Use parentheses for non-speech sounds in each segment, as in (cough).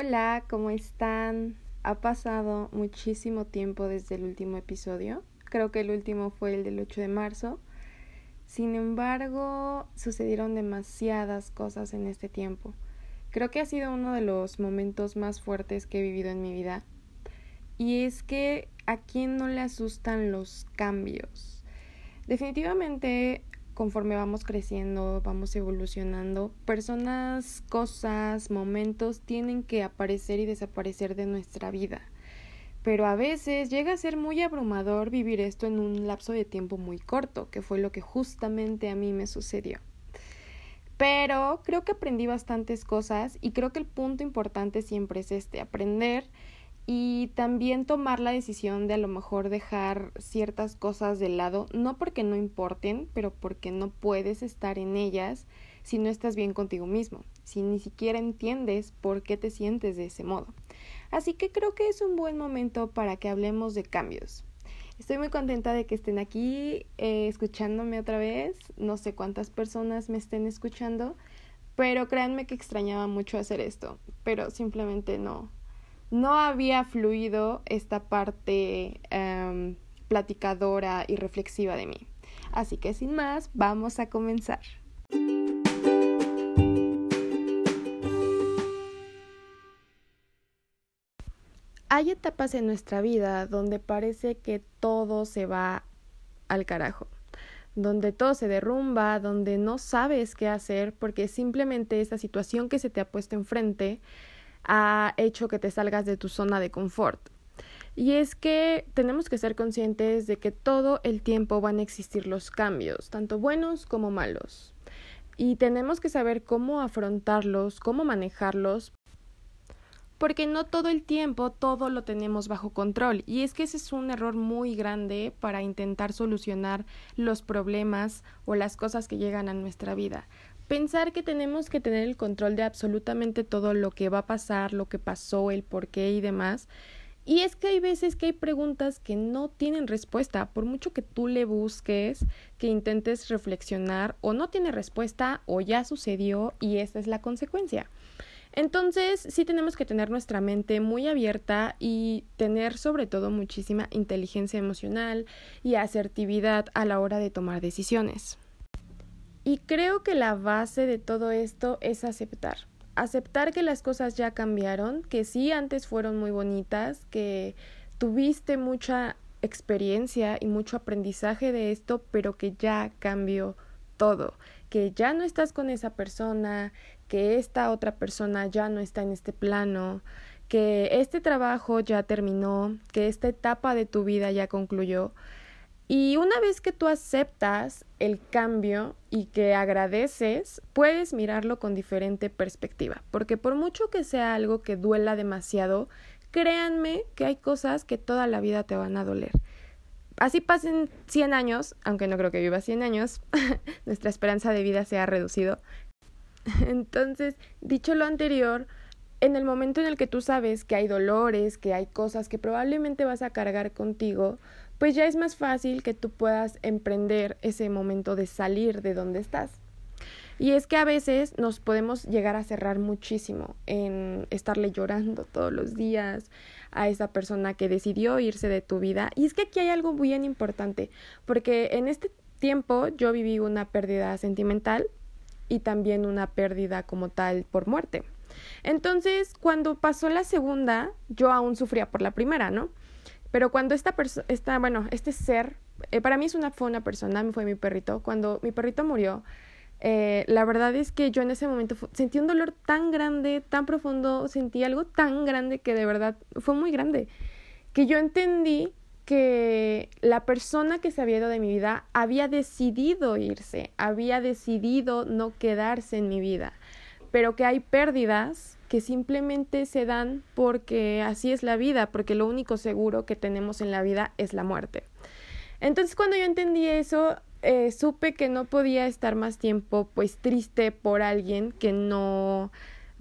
Hola, ¿cómo están? Ha pasado muchísimo tiempo desde el último episodio. Creo que el último fue el del 8 de marzo. Sin embargo, sucedieron demasiadas cosas en este tiempo. Creo que ha sido uno de los momentos más fuertes que he vivido en mi vida. Y es que a quién no le asustan los cambios. Definitivamente conforme vamos creciendo, vamos evolucionando, personas, cosas, momentos tienen que aparecer y desaparecer de nuestra vida. Pero a veces llega a ser muy abrumador vivir esto en un lapso de tiempo muy corto, que fue lo que justamente a mí me sucedió. Pero creo que aprendí bastantes cosas y creo que el punto importante siempre es este, aprender y también tomar la decisión de a lo mejor dejar ciertas cosas de lado, no porque no importen, pero porque no puedes estar en ellas si no estás bien contigo mismo, si ni siquiera entiendes por qué te sientes de ese modo. Así que creo que es un buen momento para que hablemos de cambios. Estoy muy contenta de que estén aquí eh, escuchándome otra vez. No sé cuántas personas me estén escuchando, pero créanme que extrañaba mucho hacer esto, pero simplemente no, no había fluido esta parte em, platicadora y reflexiva de mí. Así que sin más, vamos a comenzar. Hay etapas en nuestra vida donde parece que todo se va al carajo, donde todo se derrumba, donde no sabes qué hacer porque simplemente esa situación que se te ha puesto enfrente ha hecho que te salgas de tu zona de confort. Y es que tenemos que ser conscientes de que todo el tiempo van a existir los cambios, tanto buenos como malos. Y tenemos que saber cómo afrontarlos, cómo manejarlos, porque no todo el tiempo todo lo tenemos bajo control. Y es que ese es un error muy grande para intentar solucionar los problemas o las cosas que llegan a nuestra vida pensar que tenemos que tener el control de absolutamente todo lo que va a pasar, lo que pasó, el por qué y demás. Y es que hay veces que hay preguntas que no tienen respuesta, por mucho que tú le busques, que intentes reflexionar, o no tiene respuesta, o ya sucedió y esa es la consecuencia. Entonces, sí tenemos que tener nuestra mente muy abierta y tener sobre todo muchísima inteligencia emocional y asertividad a la hora de tomar decisiones. Y creo que la base de todo esto es aceptar. Aceptar que las cosas ya cambiaron, que sí antes fueron muy bonitas, que tuviste mucha experiencia y mucho aprendizaje de esto, pero que ya cambió todo, que ya no estás con esa persona, que esta otra persona ya no está en este plano, que este trabajo ya terminó, que esta etapa de tu vida ya concluyó y una vez que tú aceptas el cambio y que agradeces, puedes mirarlo con diferente perspectiva, porque por mucho que sea algo que duela demasiado, créanme que hay cosas que toda la vida te van a doler. Así pasen 100 años, aunque no creo que viva 100 años, (laughs) nuestra esperanza de vida se ha reducido. (laughs) Entonces, dicho lo anterior, en el momento en el que tú sabes que hay dolores, que hay cosas que probablemente vas a cargar contigo, pues ya es más fácil que tú puedas emprender ese momento de salir de donde estás. Y es que a veces nos podemos llegar a cerrar muchísimo en estarle llorando todos los días a esa persona que decidió irse de tu vida. Y es que aquí hay algo bien importante, porque en este tiempo yo viví una pérdida sentimental y también una pérdida como tal por muerte. Entonces, cuando pasó la segunda, yo aún sufría por la primera, ¿no? Pero cuando esta persona, bueno, este ser, eh, para mí es una, fue una persona, fue mi perrito, cuando mi perrito murió, eh, la verdad es que yo en ese momento sentí un dolor tan grande, tan profundo, sentí algo tan grande que de verdad fue muy grande, que yo entendí que la persona que se había ido de mi vida había decidido irse, había decidido no quedarse en mi vida, pero que hay pérdidas que simplemente se dan porque así es la vida, porque lo único seguro que tenemos en la vida es la muerte. Entonces cuando yo entendí eso, eh, supe que no podía estar más tiempo pues triste por alguien que no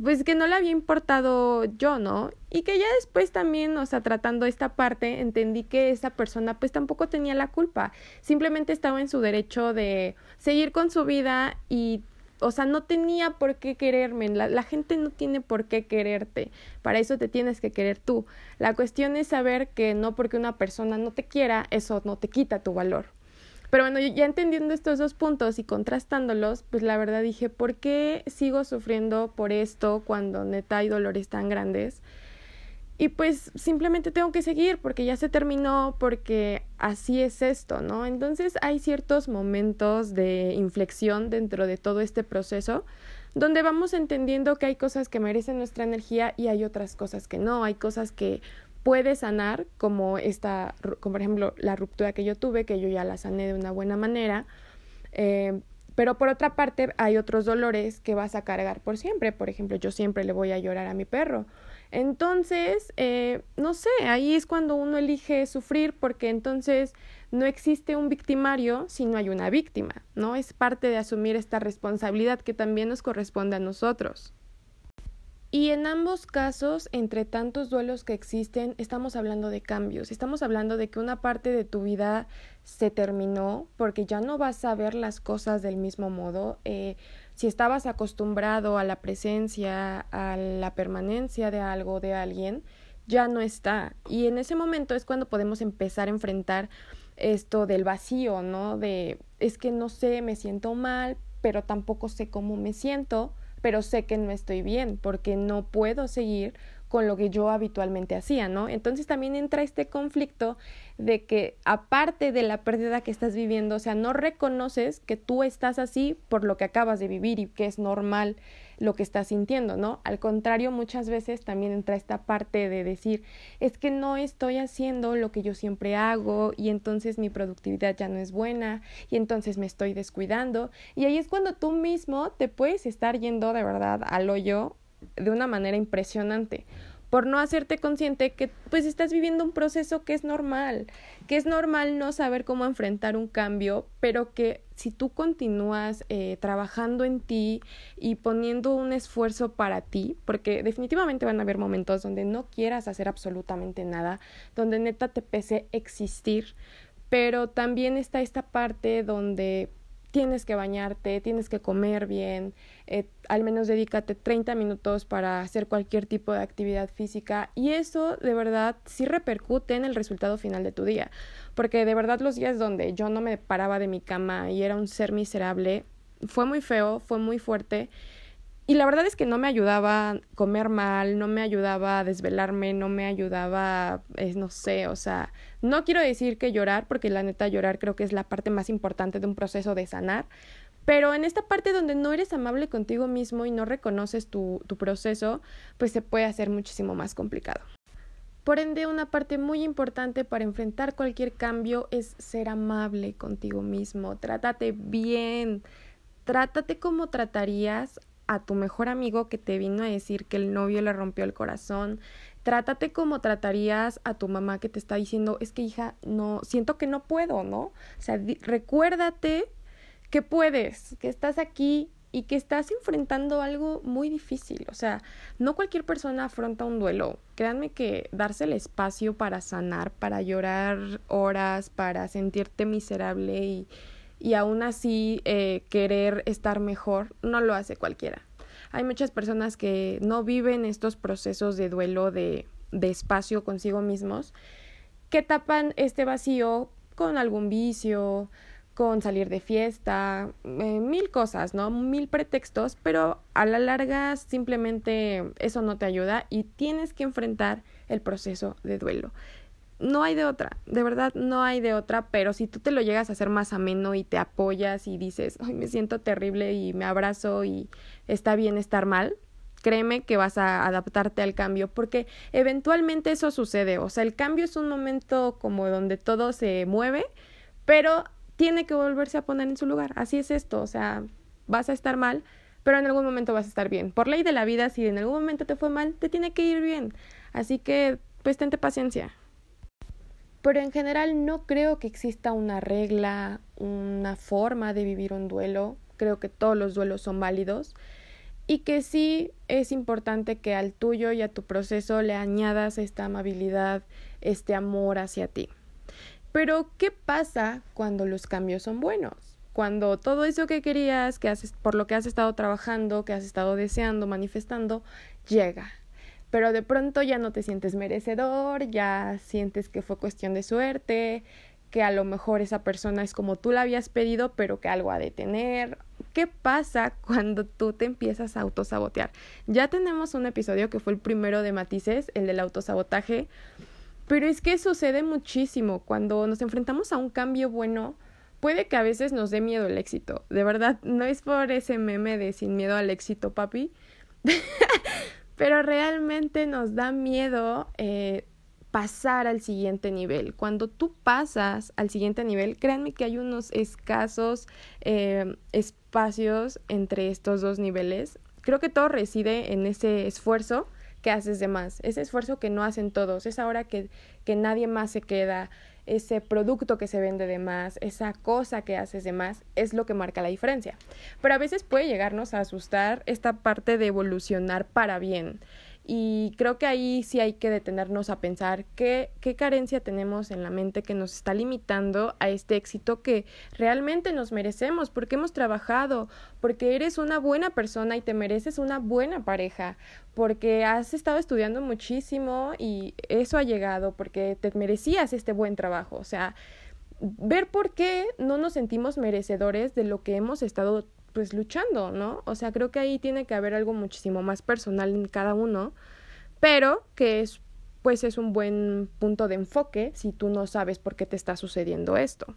pues que no le había importado yo, ¿no? Y que ya después también, o sea, tratando esta parte, entendí que esa persona pues tampoco tenía la culpa, simplemente estaba en su derecho de seguir con su vida y o sea, no tenía por qué quererme, la, la, gente no tiene por qué quererte, para eso te tienes que querer tú. La cuestión es saber que no porque una persona no te quiera, eso no te quita tu valor. Pero bueno, ya entendiendo estos dos puntos y contrastándolos, pues la verdad dije, ¿por qué sigo sufriendo por esto cuando neta hay dolores tan grandes? Y pues simplemente tengo que seguir porque ya se terminó, porque así es esto, ¿no? Entonces hay ciertos momentos de inflexión dentro de todo este proceso donde vamos entendiendo que hay cosas que merecen nuestra energía y hay otras cosas que no, hay cosas que puede sanar, como esta, como por ejemplo la ruptura que yo tuve, que yo ya la sané de una buena manera. Eh, pero por otra parte hay otros dolores que vas a cargar por siempre. Por ejemplo, yo siempre le voy a llorar a mi perro entonces, eh, no sé, ahí es cuando uno elige sufrir porque entonces no existe un victimario si no hay una víctima, ¿no? Es parte de asumir esta responsabilidad que también nos corresponde a nosotros. Y en ambos casos, entre tantos duelos que existen, estamos hablando de cambios, estamos hablando de que una parte de tu vida se terminó porque ya no vas a ver las cosas del mismo modo. Eh, si estabas acostumbrado a la presencia, a la permanencia de algo, de alguien, ya no está. Y en ese momento es cuando podemos empezar a enfrentar esto del vacío, ¿no? De es que no sé, me siento mal, pero tampoco sé cómo me siento, pero sé que no estoy bien porque no puedo seguir con lo que yo habitualmente hacía, ¿no? Entonces también entra este conflicto de que aparte de la pérdida que estás viviendo, o sea, no reconoces que tú estás así por lo que acabas de vivir y que es normal lo que estás sintiendo, ¿no? Al contrario, muchas veces también entra esta parte de decir, es que no estoy haciendo lo que yo siempre hago y entonces mi productividad ya no es buena y entonces me estoy descuidando y ahí es cuando tú mismo te puedes estar yendo de verdad al hoyo de una manera impresionante. Por no hacerte consciente que pues estás viviendo un proceso que es normal, que es normal no saber cómo enfrentar un cambio, pero que si tú continúas eh, trabajando en ti y poniendo un esfuerzo para ti, porque definitivamente van a haber momentos donde no quieras hacer absolutamente nada, donde neta te pese existir, pero también está esta parte donde tienes que bañarte, tienes que comer bien, eh, al menos dedícate 30 minutos para hacer cualquier tipo de actividad física y eso de verdad sí repercute en el resultado final de tu día, porque de verdad los días donde yo no me paraba de mi cama y era un ser miserable, fue muy feo, fue muy fuerte y la verdad es que no me ayudaba comer mal, no me ayudaba a desvelarme, no me ayudaba, eh, no sé, o sea, no quiero decir que llorar, porque la neta llorar creo que es la parte más importante de un proceso de sanar, pero en esta parte donde no eres amable contigo mismo y no reconoces tu, tu proceso, pues se puede hacer muchísimo más complicado. Por ende, una parte muy importante para enfrentar cualquier cambio es ser amable contigo mismo. Trátate bien. Trátate como tratarías a tu mejor amigo que te vino a decir que el novio le rompió el corazón. Trátate como tratarías a tu mamá que te está diciendo, es que hija, no, siento que no puedo, ¿no? O sea, recuérdate que puedes, que estás aquí y que estás enfrentando algo muy difícil. O sea, no cualquier persona afronta un duelo. Créanme que darse el espacio para sanar, para llorar horas, para sentirte miserable y y aún así eh, querer estar mejor no lo hace cualquiera. Hay muchas personas que no viven estos procesos de duelo de, de espacio consigo mismos que tapan este vacío con algún vicio, con salir de fiesta, eh, mil cosas, ¿no? Mil pretextos, pero a la larga simplemente eso no te ayuda y tienes que enfrentar el proceso de duelo no hay de otra, de verdad no hay de otra, pero si tú te lo llegas a hacer más ameno y te apoyas y dices, ay, me siento terrible y me abrazo y está bien estar mal, créeme que vas a adaptarte al cambio, porque eventualmente eso sucede, o sea, el cambio es un momento como donde todo se mueve, pero tiene que volverse a poner en su lugar, así es esto, o sea, vas a estar mal, pero en algún momento vas a estar bien. Por ley de la vida, si en algún momento te fue mal, te tiene que ir bien, así que pues tente paciencia pero en general no creo que exista una regla, una forma de vivir un duelo. Creo que todos los duelos son válidos y que sí es importante que al tuyo y a tu proceso le añadas esta amabilidad, este amor hacia ti. Pero, ¿qué pasa cuando los cambios son buenos? cuando todo eso que querías, que haces, por lo que has estado trabajando, que has estado deseando, manifestando, llega. Pero de pronto ya no te sientes merecedor, ya sientes que fue cuestión de suerte, que a lo mejor esa persona es como tú la habías pedido, pero que algo ha de tener. ¿Qué pasa (laughs) cuando tú te empiezas a autosabotear? Ya tenemos un episodio que fue el primero de matices, el del autosabotaje, pero es que sucede muchísimo cuando nos enfrentamos a un cambio bueno. Puede que a veces nos dé miedo el éxito. De verdad, no es por ese meme de sin miedo al éxito, papi. (laughs) pero realmente nos da miedo eh, pasar al siguiente nivel. Cuando tú pasas al siguiente nivel, créanme que hay unos escasos eh, espacios entre estos dos niveles. Creo que todo reside en ese esfuerzo que haces de más, ese esfuerzo que no hacen todos, esa hora que, que nadie más se queda, ese producto que se vende de más, esa cosa que haces de más, es lo que marca la diferencia. Pero a veces puede llegarnos a asustar esta parte de evolucionar para bien. Y creo que ahí sí hay que detenernos a pensar qué, qué carencia tenemos en la mente que nos está limitando a este éxito que realmente nos merecemos, porque hemos trabajado, porque eres una buena persona y te mereces una buena pareja, porque has estado estudiando muchísimo y eso ha llegado, porque te merecías este buen trabajo. O sea, ver por qué no nos sentimos merecedores de lo que hemos estado pues luchando, ¿no? O sea, creo que ahí tiene que haber algo muchísimo más personal en cada uno, pero que es pues es un buen punto de enfoque si tú no sabes por qué te está sucediendo esto.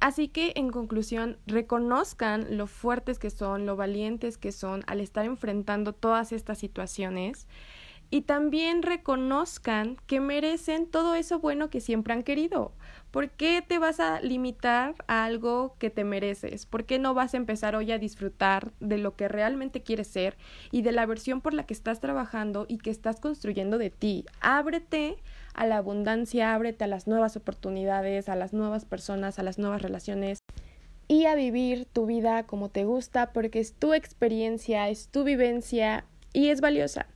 Así que en conclusión, reconozcan lo fuertes que son, lo valientes que son al estar enfrentando todas estas situaciones y también reconozcan que merecen todo eso bueno que siempre han querido. ¿Por qué te vas a limitar a algo que te mereces? ¿Por qué no vas a empezar hoy a disfrutar de lo que realmente quieres ser y de la versión por la que estás trabajando y que estás construyendo de ti? Ábrete a la abundancia, ábrete a las nuevas oportunidades, a las nuevas personas, a las nuevas relaciones y a vivir tu vida como te gusta porque es tu experiencia, es tu vivencia y es valiosa.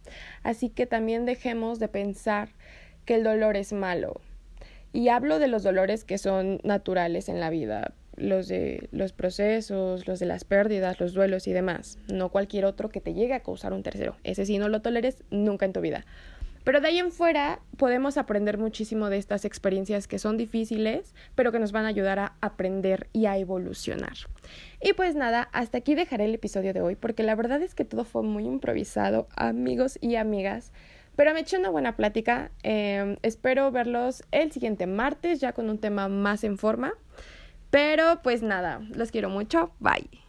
Así que también dejemos de pensar que el dolor es malo. Y hablo de los dolores que son naturales en la vida, los de los procesos, los de las pérdidas, los duelos y demás, no cualquier otro que te llegue a causar un tercero. Ese sí no lo toleres nunca en tu vida. Pero de ahí en fuera podemos aprender muchísimo de estas experiencias que son difíciles, pero que nos van a ayudar a aprender y a evolucionar. Y pues nada, hasta aquí dejaré el episodio de hoy, porque la verdad es que todo fue muy improvisado, amigos y amigas. Pero me eché una buena plática. Em, espero verlos el siguiente martes, ya con un tema más en forma. Pero pues nada, los quiero mucho. Bye.